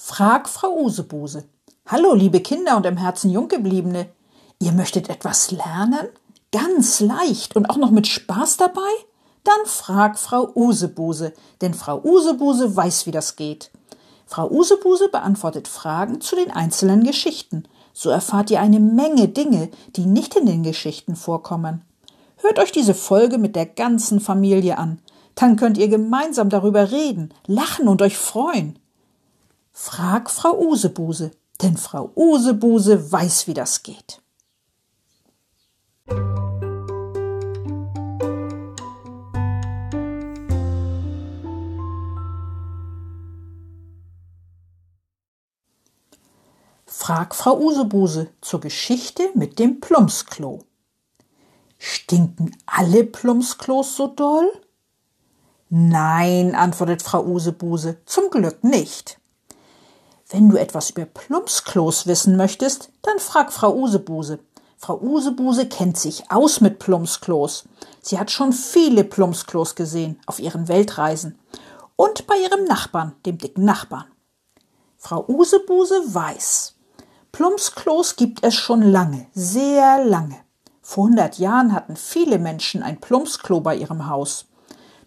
Frag Frau Usebuse. Hallo, liebe Kinder und im Herzen Junggebliebene. Ihr möchtet etwas lernen? Ganz leicht und auch noch mit Spaß dabei? Dann frag Frau Usebuse, denn Frau Usebuse weiß, wie das geht. Frau Usebuse beantwortet Fragen zu den einzelnen Geschichten. So erfahrt ihr eine Menge Dinge, die nicht in den Geschichten vorkommen. Hört euch diese Folge mit der ganzen Familie an. Dann könnt ihr gemeinsam darüber reden, lachen und euch freuen. Frag Frau Usebuse, denn Frau Usebuse weiß, wie das geht. Frag Frau Usebuse zur Geschichte mit dem Plumpsklo. Stinken alle Plumpsklos so doll? Nein, antwortet Frau Usebuse, zum Glück nicht. Wenn du etwas über Plumpsklos wissen möchtest, dann frag Frau Usebuse. Frau Usebuse kennt sich aus mit Plumpsklos. Sie hat schon viele Plumpsklos gesehen auf ihren Weltreisen und bei ihrem Nachbarn, dem dicken Nachbarn. Frau Usebuse weiß, Plumpsklos gibt es schon lange, sehr lange. Vor hundert Jahren hatten viele Menschen ein Plumpsklo bei ihrem Haus.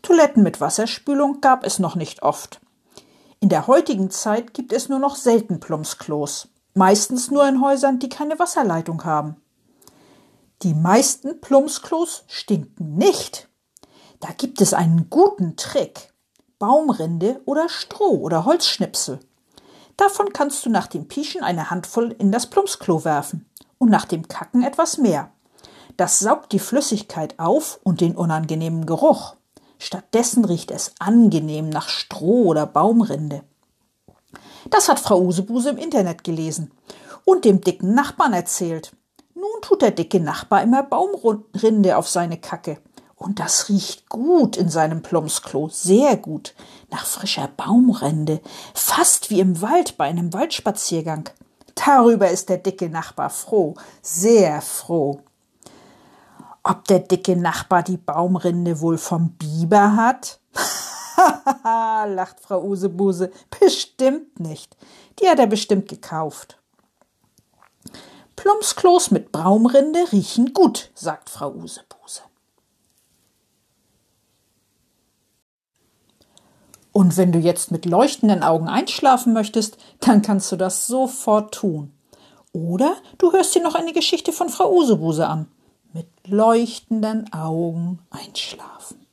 Toiletten mit Wasserspülung gab es noch nicht oft. In der heutigen Zeit gibt es nur noch selten Plumpsklos, meistens nur in Häusern, die keine Wasserleitung haben. Die meisten Plumpsklos stinken nicht. Da gibt es einen guten Trick. Baumrinde oder Stroh oder Holzschnipsel. Davon kannst du nach dem Pieschen eine Handvoll in das Plumpsklo werfen und nach dem Kacken etwas mehr. Das saugt die Flüssigkeit auf und den unangenehmen Geruch. Stattdessen riecht es angenehm nach Stroh oder Baumrinde. Das hat Frau Usebuse im Internet gelesen und dem dicken Nachbarn erzählt. Nun tut der dicke Nachbar immer Baumrinde auf seine Kacke. Und das riecht gut in seinem Plumpsklo, sehr gut, nach frischer Baumrinde, fast wie im Wald bei einem Waldspaziergang. Darüber ist der dicke Nachbar froh, sehr froh. Ob der dicke Nachbar die Baumrinde wohl vom Biber hat? lacht Frau Usebuse. Bestimmt nicht. Die hat er bestimmt gekauft. Plumpsklos mit Baumrinde riechen gut, sagt Frau Usebuse. Und wenn du jetzt mit leuchtenden Augen einschlafen möchtest, dann kannst du das sofort tun. Oder du hörst dir noch eine Geschichte von Frau Usebuse an. Mit leuchtenden Augen einschlafen.